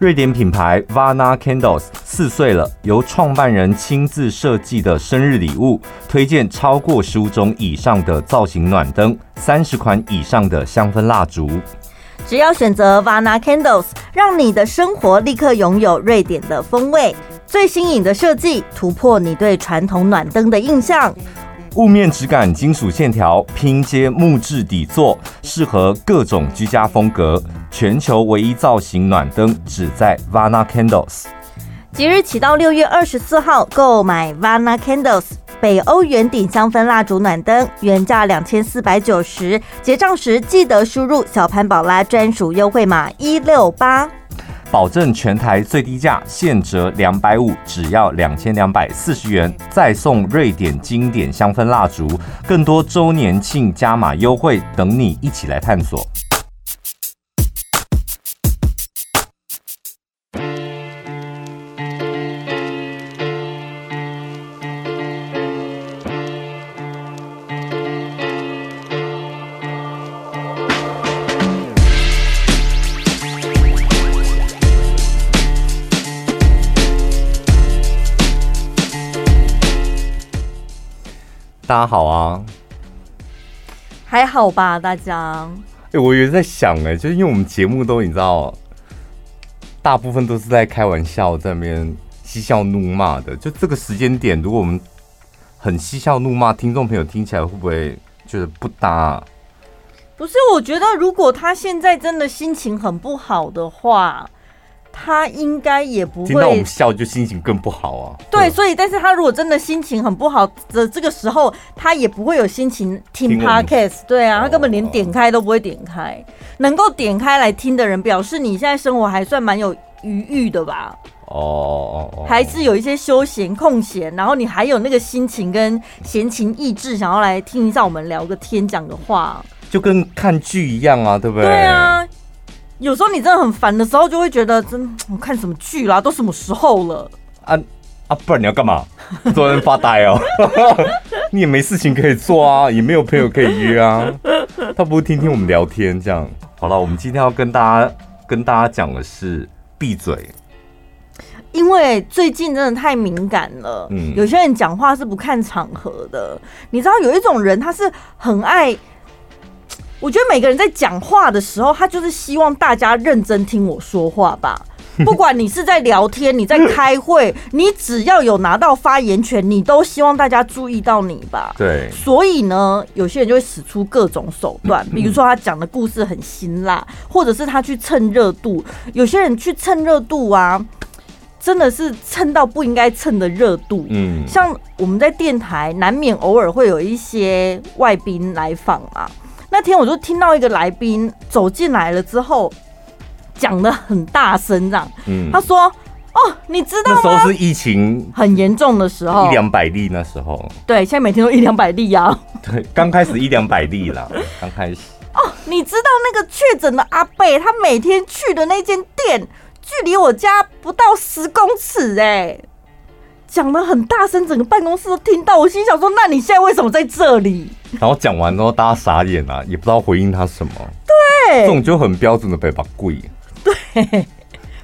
瑞典品牌 Vana Candles 四岁了，由创办人亲自设计的生日礼物，推荐超过十五种以上的造型暖灯，三十款以上的香氛蜡烛。只要选择 Vana Candles，让你的生活立刻拥有瑞典的风味。最新颖的设计，突破你对传统暖灯的印象。雾面质感，金属线条，拼接木质底座，适合各种居家风格。全球唯一造型暖灯，只在 Vana Candles。即日起到六月二十四号，购买 Vana Candles 北欧圆顶香氛蜡烛暖灯，原价两千四百九十，结账时记得输入小潘宝拉专属优惠码一六八。保证全台最低价，现折两百五，只要两千两百四十元，再送瑞典经典香氛蜡烛，更多周年庆加码优惠等你一起来探索。好吧，大家。哎、欸，我也在想、欸，哎，就是因为我们节目都你知道，大部分都是在开玩笑，在那边嬉笑怒骂的。就这个时间点，如果我们很嬉笑怒骂，听众朋友听起来会不会觉得不搭、啊？不是，我觉得如果他现在真的心情很不好的话。他应该也不会听到我们笑就心情更不好啊。对，所以，但是他如果真的心情很不好的这个时候，他也不会有心情听 Podcast。对啊，他根本连点开都不会点开。能够点开来听的人，表示你现在生活还算蛮有余裕的吧？哦，还是有一些休闲空闲，然后你还有那个心情跟闲情逸致，想要来听一下我们聊个天讲的话，就跟看剧一样啊，对不对？对啊。有时候你真的很烦的时候，就会觉得真我看什么剧啦，都什么时候了啊啊！不然你要干嘛？坐在那发呆哦、喔？你也没事情可以做啊，也没有朋友可以约啊。他不会听听我们聊天这样？好了，我们今天要跟大家跟大家讲的是闭嘴，因为最近真的太敏感了。嗯，有些人讲话是不看场合的。你知道有一种人，他是很爱。我觉得每个人在讲话的时候，他就是希望大家认真听我说话吧。不管你是在聊天，你在开会，你只要有拿到发言权，你都希望大家注意到你吧。对。所以呢，有些人就会使出各种手段，比如说他讲的故事很辛辣，或者是他去蹭热度。有些人去蹭热度啊，真的是蹭到不应该蹭的热度。嗯。像我们在电台，难免偶尔会有一些外宾来访啊。那天我就听到一个来宾走进来了之后，讲的很大声，这样，嗯，他说：“哦，你知道吗？那时候是疫情很严重的时候，一两百例那时候。对，现在每天都一两百例啊。对，刚开始一两百例啦，刚开始。哦，你知道那个确诊的阿贝，他每天去的那间店，距离我家不到十公尺，哎。”讲的很大声，整个办公室都听到。我心想说：“那你现在为什么在这里？”然后讲完之后，大家傻眼啊，也不知道回应他什么。对，这种就很标准的北巴贵。对，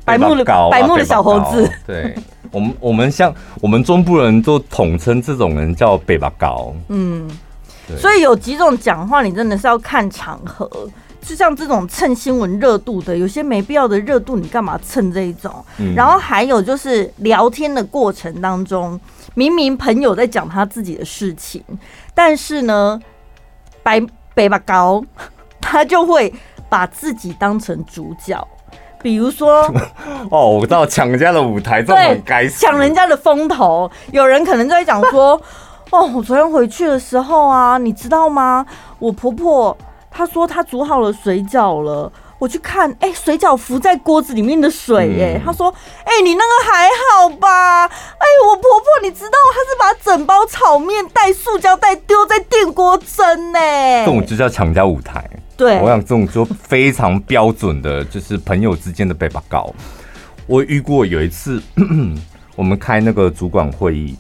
白木的高，白木的小猴子。对，我们我们像我们中部人都统称这种人叫北巴高。嗯，所以有几种讲话，你真的是要看场合。就像这种蹭新闻热度的，有些没必要的热度，你干嘛蹭这一种？嗯。然后还有就是聊天的过程当中，明明朋友在讲他自己的事情，但是呢，白北巴高他就会把自己当成主角，比如说 哦，我知道抢人家的舞台，这种该死，抢人家的风头。有人可能在讲说，哦，我昨天回去的时候啊，你知道吗？我婆婆。他说他煮好了水饺了，我去看，哎、欸，水饺浮在锅子里面的水、欸，哎、嗯，他说，哎、欸，你那个还好吧？哎、欸，我婆婆，你知道，她是把整包炒面带塑胶袋丢在电锅蒸呢。这种就叫抢家舞台。对，我想这种就非常标准的，就是朋友之间的背巴高。我遇过有一次，我们开那个主管会议，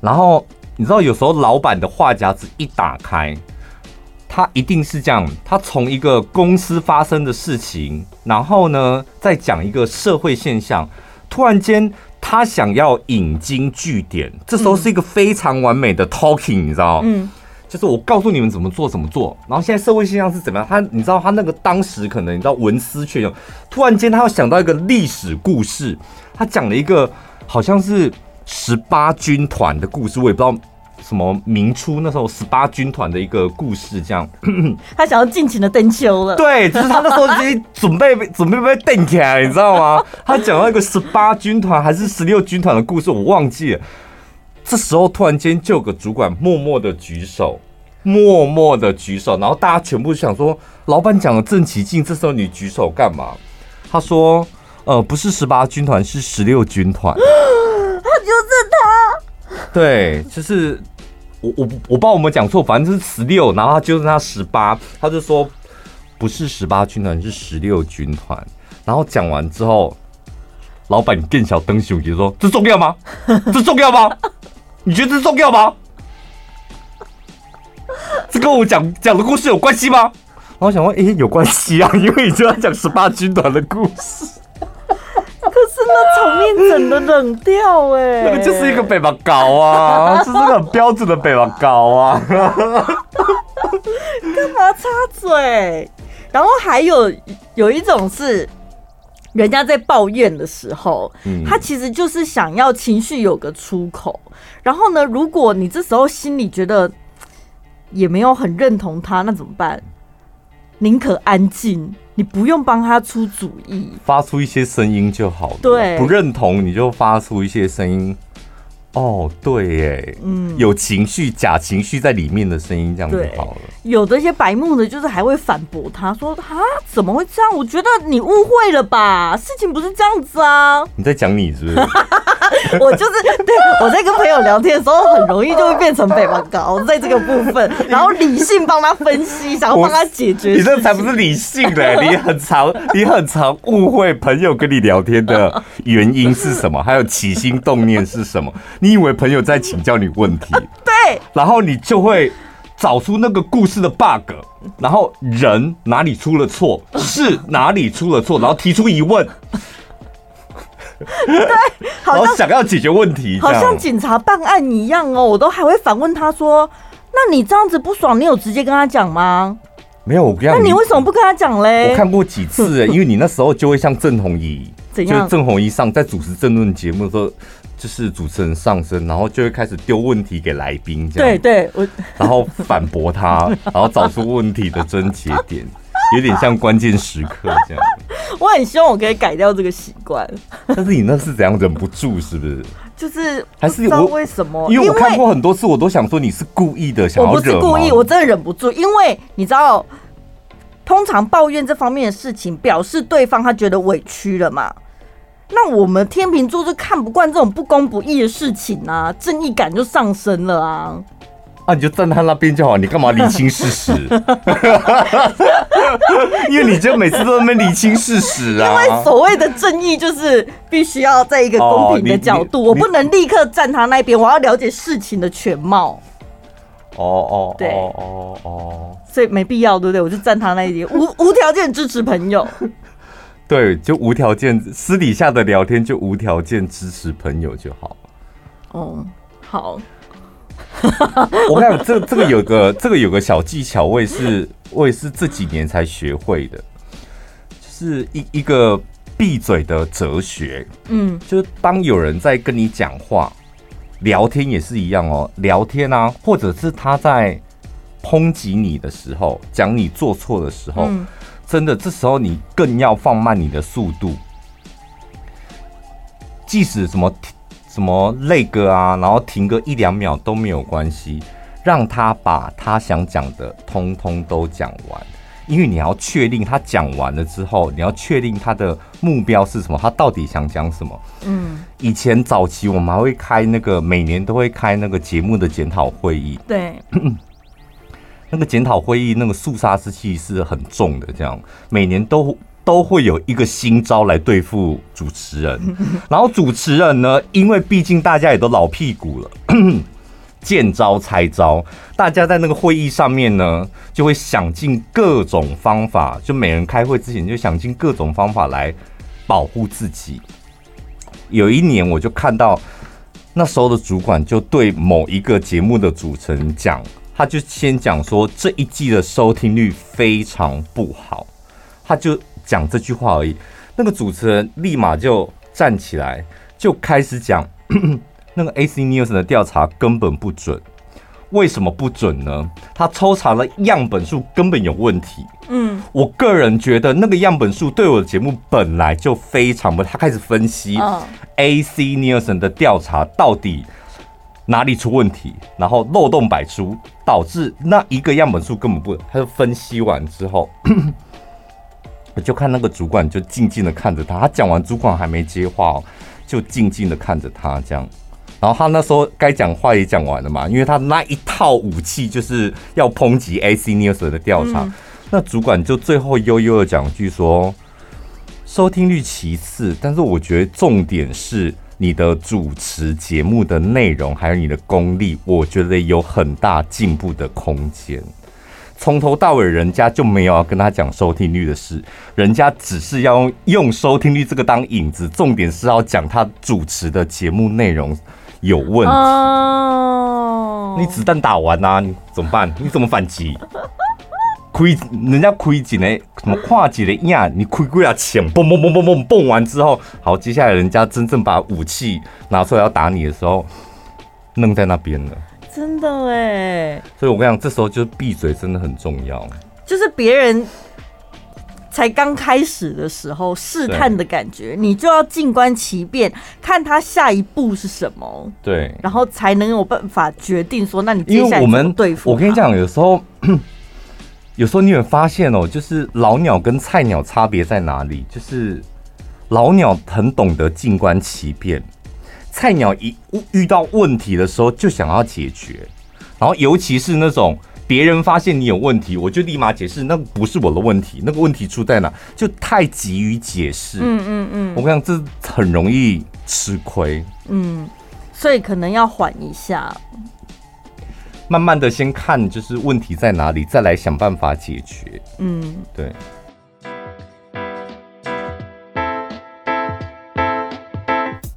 然后你知道，有时候老板的话匣子一打开。他一定是这样，他从一个公司发生的事情，然后呢，再讲一个社会现象，突然间他想要引经据典，这时候是一个非常完美的 talking，你知道吗？嗯。就是我告诉你们怎么做怎么做，然后现在社会现象是怎么样？他你知道他那个当时可能你知道文思泉涌，突然间他又想到一个历史故事，他讲了一个好像是十八军团的故事，我也不知道什么明初那时候十八军团的一个故事，这样。他想要尽情的登秋了。对，就是他那时候已经准备 准备被登起来，你知道吗？他讲到一个十八军团还是十六军团的故事，我忘记了。这时候突然间就有个主管默默的举手，默默的举手，然后大家全部想说，老板讲的正起劲，这时候你举手干嘛？他说，呃，不是十八军团，是十六军团。他就是他。对，就是我我我不知道我们讲错，反正就是十六，然后他就是他十八，他就说不是十八军团，是十六军团。然后讲完之后，老板更小灯熊就说：“这重要吗？这重要吗？”你觉得这重要吗？这跟我讲讲的故事有关系吗？然后想问，哎、有关系啊，因为你就要讲十八军团的故事。那场面整的冷掉哎、欸，那个就是一个北巴高啊，这是个很标准的北巴高啊。干嘛插嘴？然后还有有一种是。人家在抱怨的时候，他其实就是想要情绪有个出口。然后呢，如果你这时候心里觉得也没有很认同他，那怎么办？宁可安静，你不用帮他出主意，发出一些声音就好了。对，不认同你就发出一些声音。哦，对耶，嗯，有情绪、假情绪在里面的声音，这样就好了。有的一些白目的，就是还会反驳他说：“啊，怎么会这样？我觉得你误会了吧，事情不是这样子啊。”你在讲你是不是？我就是对，我在跟朋友聊天的时候，很容易就会变成北方高，在这个部分，然后理性帮他分析，想要帮他解决。你这才不是理性的，你很常，你很常误会朋友跟你聊天的原因是什么，还有起心动念是什么。你以为朋友在请教你问题，对，然后你就会找出那个故事的 bug，然后人哪里出了错，是哪里出了错，然后提出疑问。对，好像想要解决问题，好像警察办案一样哦。我都还会反问他说：“那你这样子不爽，你有直接跟他讲吗？”没有，我跟你讲，那你为什么不跟他讲嘞？我看过几次，因为你那时候就会像郑弘仪，怎样？就是郑红怡上在主持政论节目的时候，就是主持人上身，然后就会开始丢问题给来宾，这样对对，我 然后反驳他，然后找出问题的症结点。有点像关键时刻这样，我很希望我可以改掉这个习惯。但是你那是怎样忍不住，是不是？就是还是我为什么？因为我看过很多次，我都想说你是故意的，想要惹。我不是故意，我真的忍不住。因为你知道，通常抱怨这方面的事情，表示对方他觉得委屈了嘛。那我们天秤座就看不惯这种不公不义的事情啊，正义感就上升了啊。那、啊、你就站他那边就好，你干嘛理清事实？因为你就每次都在那边厘清事实啊。因为所谓的正义就是必须要在一个公平的角度，哦、我不能立刻站他那边，我要了解事情的全貌。哦哦，对，哦哦哦，所以没必要，对不对？我就站他那一边，无无条件支持朋友。对，就无条件私底下的聊天就无条件支持朋友就好。哦，好。我看这这个有个这个有个小技巧，我也是我也是这几年才学会的，就是一一个闭嘴的哲学。嗯，就是当有人在跟你讲话，聊天也是一样哦。聊天啊，或者是他在抨击你的时候，讲你做错的时候，真的这时候你更要放慢你的速度，即使什么。什么累个啊，然后停个一两秒都没有关系，让他把他想讲的通通都讲完，因为你要确定他讲完了之后，你要确定他的目标是什么，他到底想讲什么。嗯，以前早期我们还会开那个每年都会开那个节目的检讨会议，对，那个检讨会议那个肃杀之气是很重的，这样每年都。都会有一个新招来对付主持人，然后主持人呢，因为毕竟大家也都老屁股了，见招拆招，大家在那个会议上面呢，就会想尽各种方法，就每人开会之前就想尽各种方法来保护自己。有一年，我就看到那时候的主管就对某一个节目的主持人讲，他就先讲说这一季的收听率非常不好，他就讲这句话而已。那个主持人立马就站起来，就开始讲。那个 AC Nielsen 的调查根本不准，为什么不准呢？他抽查了样本数根本有问题。嗯，我个人觉得那个样本数对我的节目本来就非常不。他开始分析 AC Nielsen 的调查到底哪里出问题，然后漏洞百出，导致那一个样本数根本不。他就分析完之后，我 就看那个主管就静静的看着他。他讲完，主管还没接话哦，就静静的看着他这样。然后他那时候该讲话也讲完了嘛，因为他那一套武器就是要抨击 AC Nielsen 的调查。那主管就最后悠悠的讲一句说：“收听率其次，但是我觉得重点是你的主持节目的内容，还有你的功力，我觉得有很大进步的空间。从头到尾，人家就没有要跟他讲收听率的事，人家只是要用收听率这个当引子，重点是要讲他主持的节目内容。”有问题，oh. 你子弹打完啊，你怎么办？你怎么反击？亏人家亏几呢？什么跨几的呀？你亏贵啊钱，嘣嘣嘣嘣嘣嘣完之后，好，接下来人家真正把武器拿出来要打你的时候，愣在那边了。真的哎，所以我跟你讲，这时候就是闭嘴真的很重要。就是别人。才刚开始的时候，试探的感觉，你就要静观其变，看他下一步是什么。对，然后才能有办法决定说，那你接下来怎么对付？我跟你讲，有时候，有时候你有发现哦，就是老鸟跟菜鸟差别在哪里？就是老鸟很懂得静观其变，菜鸟一遇到问题的时候就想要解决，然后尤其是那种。别人发现你有问题，我就立马解释，那不是我的问题，那个问题出在哪？就太急于解释。嗯嗯嗯，我跟你讲，这很容易吃亏。嗯，所以可能要缓一下，慢慢的先看就是问题在哪里，再来想办法解决。嗯，对。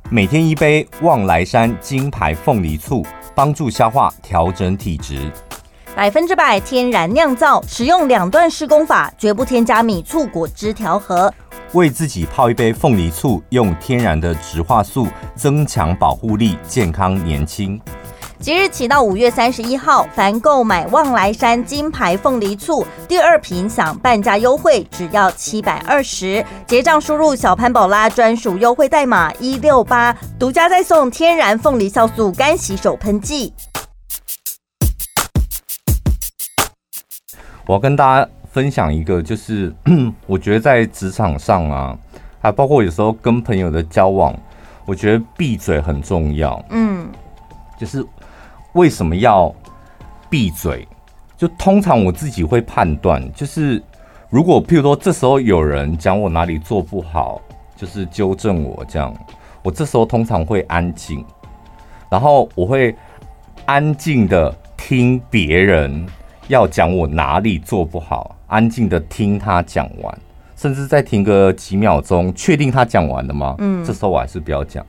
每天一杯望来山金牌凤梨醋，帮助消化，调整体质。百分之百天然酿造，使用两段施工法，绝不添加米醋、果汁调和。为自己泡一杯凤梨醋，用天然的植化素增强保护力，健康年轻。即日起到五月三十一号，凡购买望来山金牌凤梨醋第二瓶享半价优惠，只要七百二十。结账输入小潘宝拉专属优惠代码一六八，独家再送天然凤梨酵素干洗手喷剂。我要跟大家分享一个，就是 我觉得在职场上啊，还包括有时候跟朋友的交往，我觉得闭嘴很重要。嗯，就是为什么要闭嘴？就通常我自己会判断，就是如果譬如说这时候有人讲我哪里做不好，就是纠正我这样，我这时候通常会安静，然后我会安静的听别人。要讲我哪里做不好，安静的听他讲完，甚至再停个几秒钟，确定他讲完了吗？嗯，这时候我还是不要讲，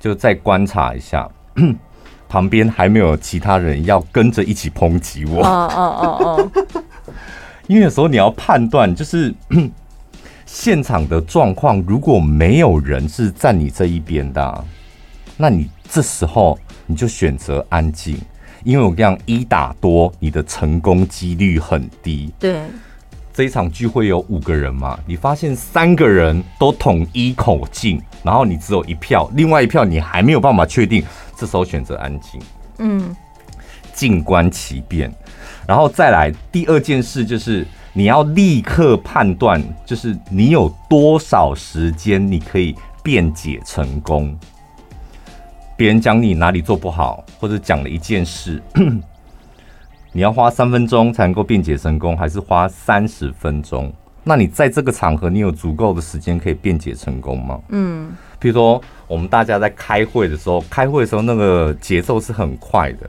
就再观察一下，旁边还没有其他人要跟着一起抨击我。哦哦哦哦，因为有时候你要判断，就是 现场的状况，如果没有人是站你这一边的啊，那你这时候你就选择安静。因为我跟你讲，一打多，你的成功几率很低。对，这一场聚会有五个人嘛，你发现三个人都统一口径，然后你只有一票，另外一票你还没有办法确定，这时候选择安静。嗯，静观其变，然后再来第二件事就是你要立刻判断，就是你有多少时间你可以辩解成功。别人讲你哪里做不好，或者讲了一件事，你要花三分钟才能够辩解成功，还是花三十分钟？那你在这个场合，你有足够的时间可以辩解成功吗？嗯，比如说我们大家在开会的时候，开会的时候那个节奏是很快的，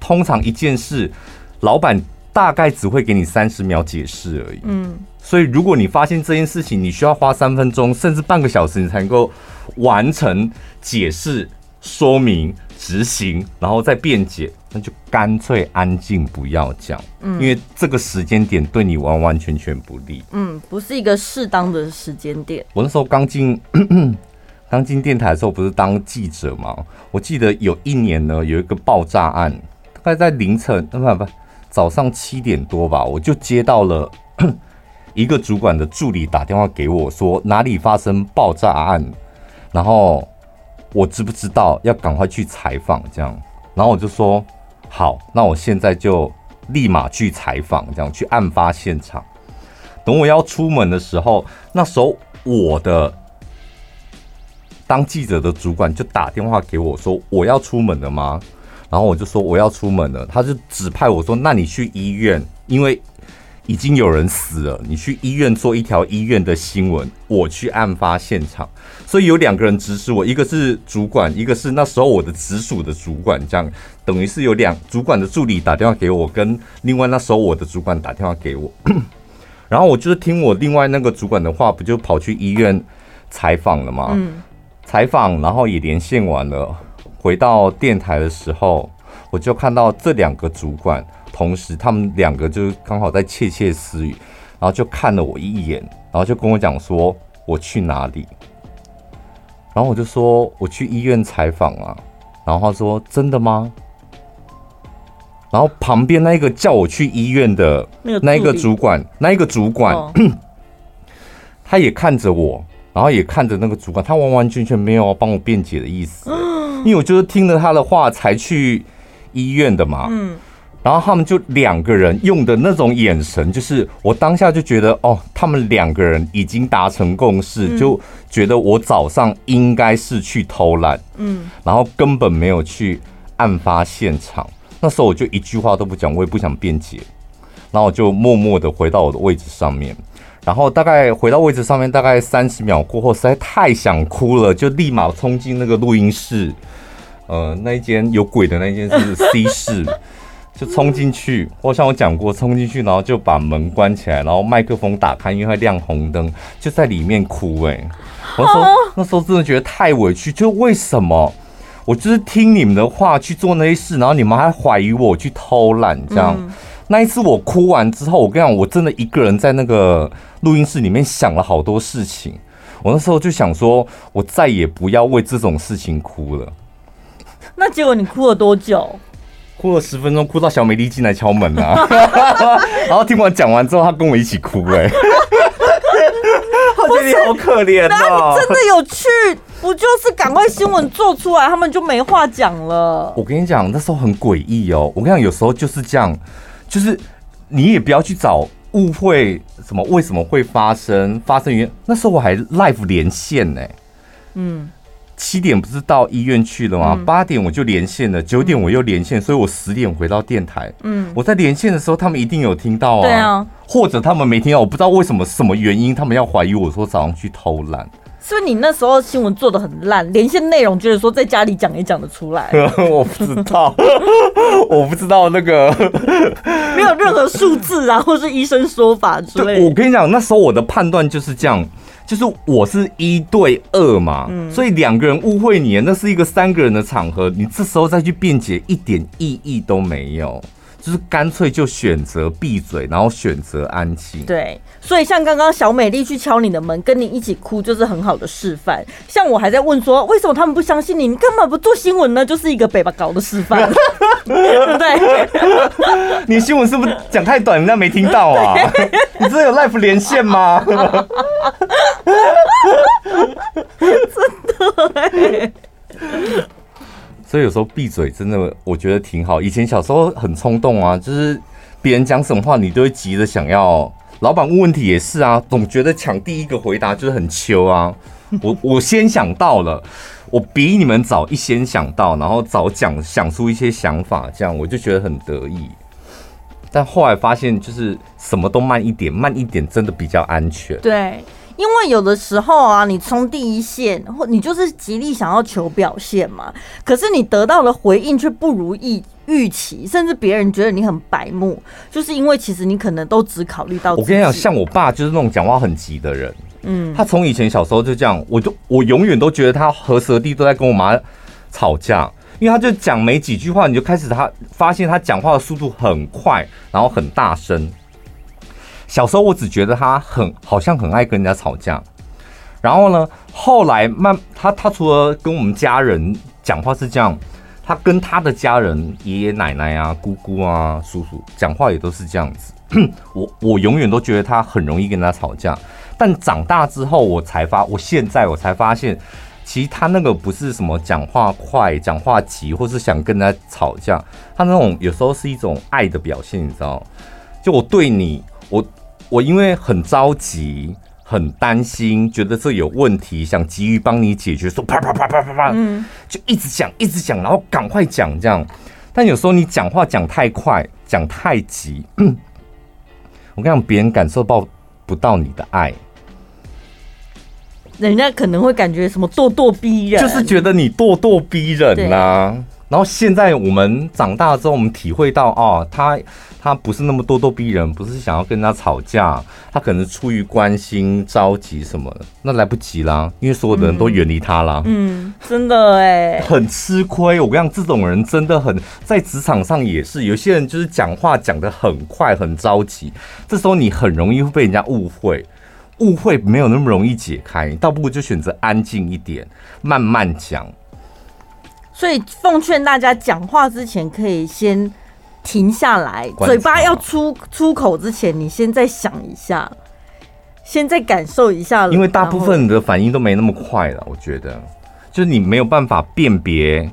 通常一件事，老板大概只会给你三十秒解释而已。嗯，所以如果你发现这件事情，你需要花三分钟甚至半个小时，你才能够完成解释、说明、执行，然后再辩解，那就干脆安静不要讲。嗯，因为这个时间点对你完完全全不利。嗯，不是一个适当的时间点。我那时候刚进。刚进电台的时候，不是当记者吗？我记得有一年呢，有一个爆炸案，大概在凌晨，不不，早上七点多吧，我就接到了 一个主管的助理打电话给我说哪里发生爆炸案，然后我知不知道要赶快去采访这样，然后我就说好，那我现在就立马去采访，这样去案发现场。等我要出门的时候，那时候我的。当记者的主管就打电话给我说：“我要出门了吗？”然后我就说：“我要出门了。”他就指派我说：“那你去医院，因为已经有人死了，你去医院做一条医院的新闻。我去案发现场，所以有两个人指使我，一个是主管，一个是那时候我的直属的主管，这样等于是有两主管的助理打电话给我，跟另外那时候我的主管打电话给我。然后我就是听我另外那个主管的话，不就跑去医院采访了吗？嗯。采访，然后也连线完了，回到电台的时候，我就看到这两个主管，同时他们两个就刚好在窃窃私语，然后就看了我一眼，然后就跟我讲说我去哪里，然后我就说我去医院采访啊，然后他说真的吗？然后旁边那个叫我去医院的那一个主管，那一个主管，哦、他也看着我。然后也看着那个主管，他完完全全没有帮我辩解的意思，因为我就是听了他的话才去医院的嘛。嗯，然后他们就两个人用的那种眼神，就是我当下就觉得，哦，他们两个人已经达成共识，就觉得我早上应该是去偷懒，嗯，然后根本没有去案发现场。那时候我就一句话都不讲，我也不想辩解，然后我就默默的回到我的位置上面。然后大概回到位置上面，大概三十秒过后，实在太想哭了，就立马冲进那个录音室。呃，那一间有鬼的那一间是 C 室，就冲进去。或像我讲过，冲进去，然后就把门关起来，然后麦克风打开，因为会亮红灯，就在里面哭。哎，我说那时候真的觉得太委屈，就为什么我就是听你们的话去做那些事，然后你们还怀疑我去偷懒这样。那一次我哭完之后，我跟你讲，我真的一个人在那个录音室里面想了好多事情。我那时候就想说，我再也不要为这种事情哭了。那结果你哭了多久？哭了十分钟，哭到小美丽进来敲门啊。然后听完讲完之后，她跟我一起哭，欸。哎，我觉得你好可怜哦。真的有趣，不就是赶快新闻做出来，他们就没话讲了。我跟你讲，那时候很诡异哦。我跟你讲，有时候就是这样。就是你也不要去找误会什么，为什么会发生？发生原因那时候我还 live 连线呢、欸。嗯，七点不是到医院去了吗？八点我就连线了，九点我又连线，所以我十点回到电台。嗯，我在连线的时候，他们一定有听到啊。对啊，或者他们没听到，我不知道为什么什么原因，他们要怀疑我说早上去偷懒。是不是你那时候新闻做的很烂，连线内容就是说在家里讲也讲得出来？我不知道，我不知道那个没有任何数字啊，或是医生说法之类的。我跟你讲，那时候我的判断就是这样，就是我是一对二嘛，嗯、所以两个人误会你，那是一个三个人的场合，你这时候再去辩解一点意义都没有。就是干脆就选择闭嘴，然后选择安静。对，所以像刚刚小美丽去敲你的门，跟你一起哭，就是很好的示范。像我还在问说，为什么他们不相信你？你干嘛不做新闻呢？就是一个北巴搞的示范，对 不对？你新闻是不是讲太短，人家没听到啊？你真的有 life 连线吗？真的欸。所以有时候闭嘴真的，我觉得挺好。以前小时候很冲动啊，就是别人讲什么话，你都会急着想要。老板问问题也是啊，总觉得抢第一个回答就是很秋啊。我 我先想到了，我比你们早一先想到，然后早讲想出一些想法，这样我就觉得很得意。但后来发现，就是什么都慢一点，慢一点真的比较安全。对。因为有的时候啊，你冲第一线，或你就是极力想要求表现嘛，可是你得到的回应却不如意预期，甚至别人觉得你很白目，就是因为其实你可能都只考虑到。我跟你讲，像我爸就是那种讲话很急的人，嗯，他从以前小时候就这样，我就我永远都觉得他和蛇弟都在跟我妈吵架，因为他就讲没几句话，你就开始他发现他讲话的速度很快，然后很大声。小时候我只觉得他很好像很爱跟人家吵架，然后呢，后来慢他他除了跟我们家人讲话是这样，他跟他的家人爷爷奶奶啊、姑姑啊、叔叔讲话也都是这样子。我我永远都觉得他很容易跟他吵架，但长大之后我才发，我现在我才发现，其实他那个不是什么讲话快、讲话急，或是想跟他吵架，他那种有时候是一种爱的表现，你知道？就我对你。我我因为很着急，很担心，觉得这有问题，想急于帮你解决，说啪啪啪啪啪啪，嗯，就一直讲，一直讲，然后赶快讲这样。但有时候你讲话讲太快，讲太急，我跟你讲，别人感受到不到你的爱，人家可能会感觉什么咄咄逼人，就是觉得你咄咄逼人呐、啊。然后现在我们长大之后，我们体会到哦，他他不是那么咄咄逼人，不是想要跟他吵架，他可能出于关心、着急什么的，那来不及啦，因为所有的人都远离他啦。嗯，真的哎，很吃亏。我跟你讲，这种人真的很在职场上也是，有些人就是讲话讲得很快，很着急，这时候你很容易会被人家误会，误会没有那么容易解开，你倒不如就选择安静一点，慢慢讲。所以奉劝大家，讲话之前可以先停下来，嘴巴要出出口之前，你先再想一下，先再感受一下。因为大部分的反应都没那么快了，我觉得，就是你没有办法辨别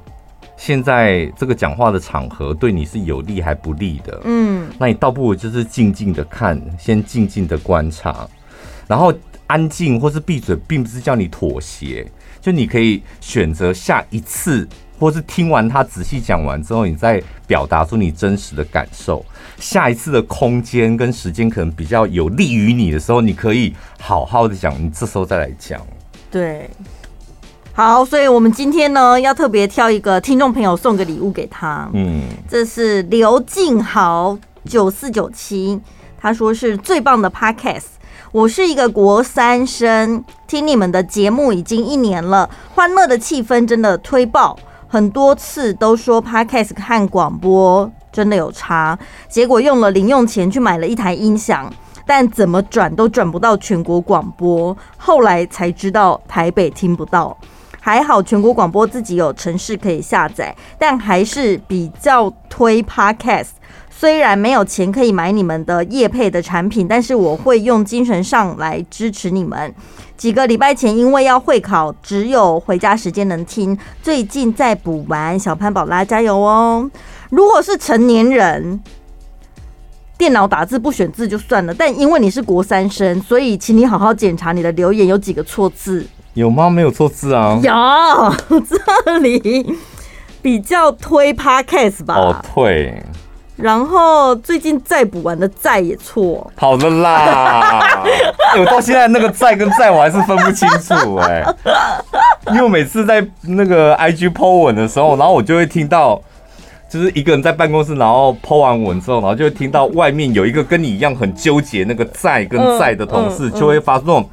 现在这个讲话的场合对你是有利还不利的。嗯，那你倒不如就是静静的看，先静静的观察，然后安静或是闭嘴，并不是叫你妥协，就你可以选择下一次。或是听完他仔细讲完之后，你再表达出你真实的感受。下一次的空间跟时间可能比较有利于你的时候，你可以好好的讲，你这时候再来讲。对，好，所以我们今天呢，要特别挑一个听众朋友送个礼物给他。嗯，这是刘静豪九四九七，他说是最棒的 Podcast。我是一个国三生，听你们的节目已经一年了，欢乐的气氛真的推爆。很多次都说 Podcast 和广播真的有差，结果用了零用钱去买了一台音响，但怎么转都转不到全国广播。后来才知道台北听不到，还好全国广播自己有城市可以下载，但还是比较推 Podcast。虽然没有钱可以买你们的业配的产品，但是我会用精神上来支持你们。几个礼拜前因为要会考，只有回家时间能听，最近在补完。小潘宝拉加油哦！如果是成年人，电脑打字不选字就算了，但因为你是国三生，所以请你好好检查你的留言有几个错字。有吗？没有错字啊。有，这里比较推 Podcast 吧。哦，推。然后最近再补完的再也错，好的啦。我到现在那个再跟再我还是分不清楚哎，因为我每次在那个 IG po 文的时候，然后我就会听到，就是一个人在办公室，然后 po 完文之后，然后就会听到外面有一个跟你一样很纠结那个再跟再的同事，就会发出那种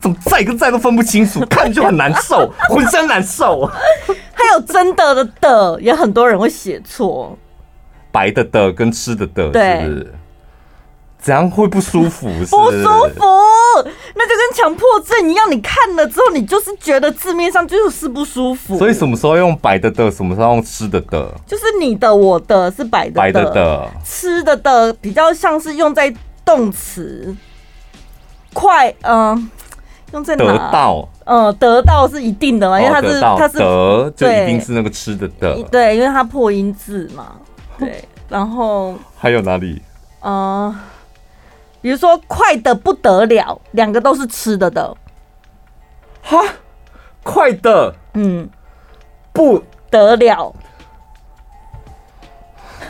怎么再跟再都分不清楚，看就很难受，浑身难受。还有真的的的，也很多人会写错。白的的跟吃的的，是不是？怎样会不舒服？不舒服，那就跟强迫症一样。你看了之后，你就是觉得字面上就是不舒服。所以什么时候用白的的，什么时候用吃的的？就是你的、我的是白的的，白的的，吃的的比较像是用在动词。快，嗯，用在哪？得到，嗯，得到是一定的嘛，因为它是它是得，就一定是那个吃的的。对，因为它破音字嘛。对，然后还有哪里？嗯、呃，比如说快的不得了，两个都是吃的的。哈，快的，嗯，不得了。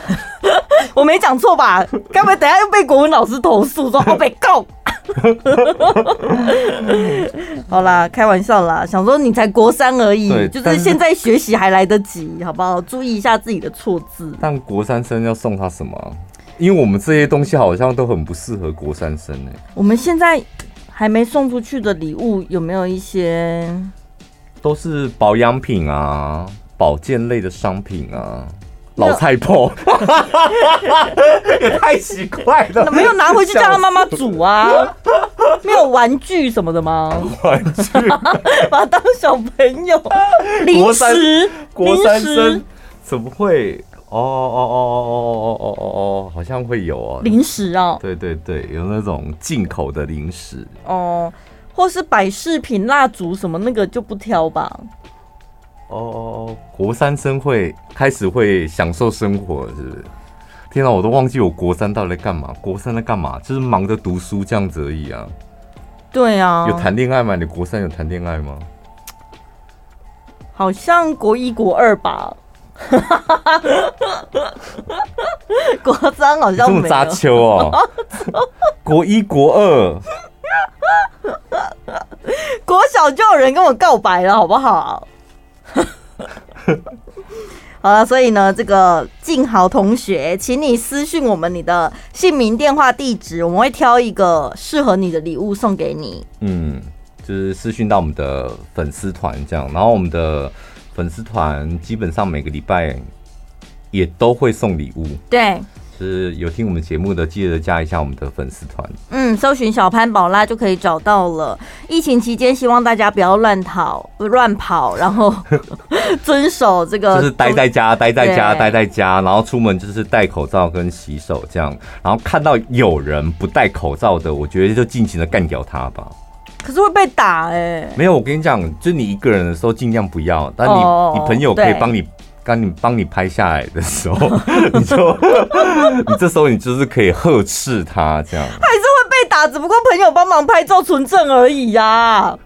我没讲错吧？该不会等下又被国文老师投诉说我被告？好啦，开玩笑啦，想说你才国三而已，就是现在学习还来得及，好不好？注意一下自己的错字。但国三生要送他什么？因为我们这些东西好像都很不适合国三生呢。我们现在还没送出去的礼物有没有一些？都是保养品啊，保健类的商品啊。老菜婆，也太奇怪了。没有拿回去叫他妈妈煮啊？没有玩具什么的吗？玩具，把他当小朋友。零食，国三生怎么会？哦哦哦哦哦哦哦哦哦，好像会有哦。零食啊？对对对，有那种进口的零食哦，或是摆饰品、蜡烛什么那个就不挑吧。哦哦哦，国三生会开始会享受生活，是不是？天哪，我都忘记我国三到底在干嘛？国三在干嘛？就是忙着读书这样子而已啊。对啊。有谈恋爱吗？你国三有谈恋爱吗？好像国一国二吧。国三好像。这么扎秋哦。国一国二。国小就有人跟我告白了，好不好？好了，所以呢，这个静豪同学，请你私讯我们你的姓名、电话、地址，我们会挑一个适合你的礼物送给你。嗯，就是私讯到我们的粉丝团这样，然后我们的粉丝团基本上每个礼拜也都会送礼物。对。是有听我们节目的，记得加一下我们的粉丝团。嗯，搜寻小潘宝拉就可以找到了。疫情期间，希望大家不要乱逃、乱跑，然后 遵守这个，就是待在家、待在家、待在家，然后出门就是戴口罩跟洗手这样。然后看到有人不戴口罩的，我觉得就尽情的干掉他吧。可是会被打哎、欸。没有，我跟你讲，就你一个人的时候尽量不要，但你、oh, 你朋友可以帮你。当你帮你拍下来的时候，你就你这时候你就是可以呵斥他这样，还是会被打，只不过朋友帮忙拍照存证而已呀、啊，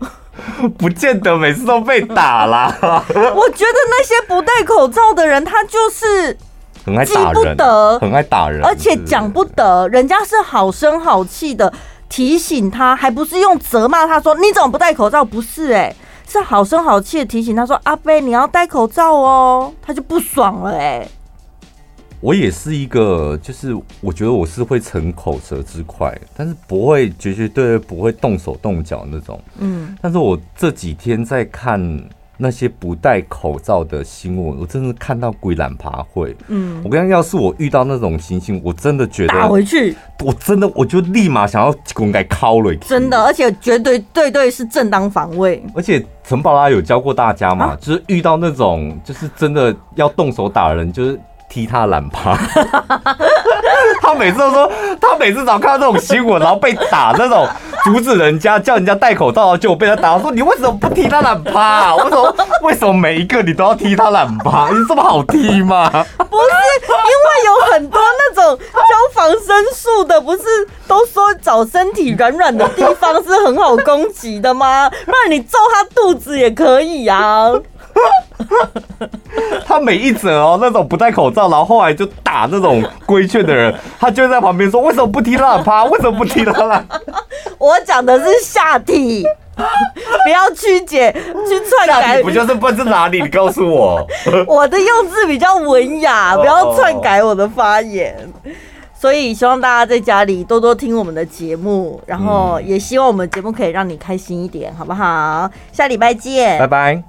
不见得每次都被打啦。我觉得那些不戴口罩的人，他就是很爱打人，很爱打人，而且讲不得，人家是好声好气的提醒他，还不是用责骂他说你怎么不戴口罩？不是哎、欸。是好声好气的提醒他说：“阿飞，你要戴口罩哦。”他就不爽了哎。我也是一个，就是我觉得我是会逞口舌之快，但是不会绝绝对对不会动手动脚那种。嗯，但是我这几天在看。那些不戴口罩的新闻，我真的看到鬼懒爬会。嗯，我跟你讲，要是我遇到那种情形，我真的觉得打回去，我真的我就立马想要滚开敲了。真的，而且绝对对对是正当防卫。而且陈宝拉有教过大家嘛，啊、就是遇到那种就是真的要动手打人，就是。踢他懒趴，他每次都说，他每次只要看到这种新闻，然后被打那种，阻止人家叫人家戴口罩，就被他打。我说你为什么不踢他懒趴？为什么为什么每一个你都要踢他懒趴？你这么好踢吗？不是，因为有很多那种教防身术的，不是都说找身体软软的地方是很好攻击的吗？不然你揍他肚子也可以啊。他每一则哦，那种不戴口罩，然后后来就打那种规劝的人，他就在旁边说：“为什么不踢他懒趴？为什么不踢他懒？”我讲的是下体，不要曲解去篡改。下体不就是不知哪里？你告诉我，我的用字比较文雅，不要篡改我的发言。所以希望大家在家里多多听我们的节目，然后也希望我们节目可以让你开心一点，好不好？下礼拜见，拜拜。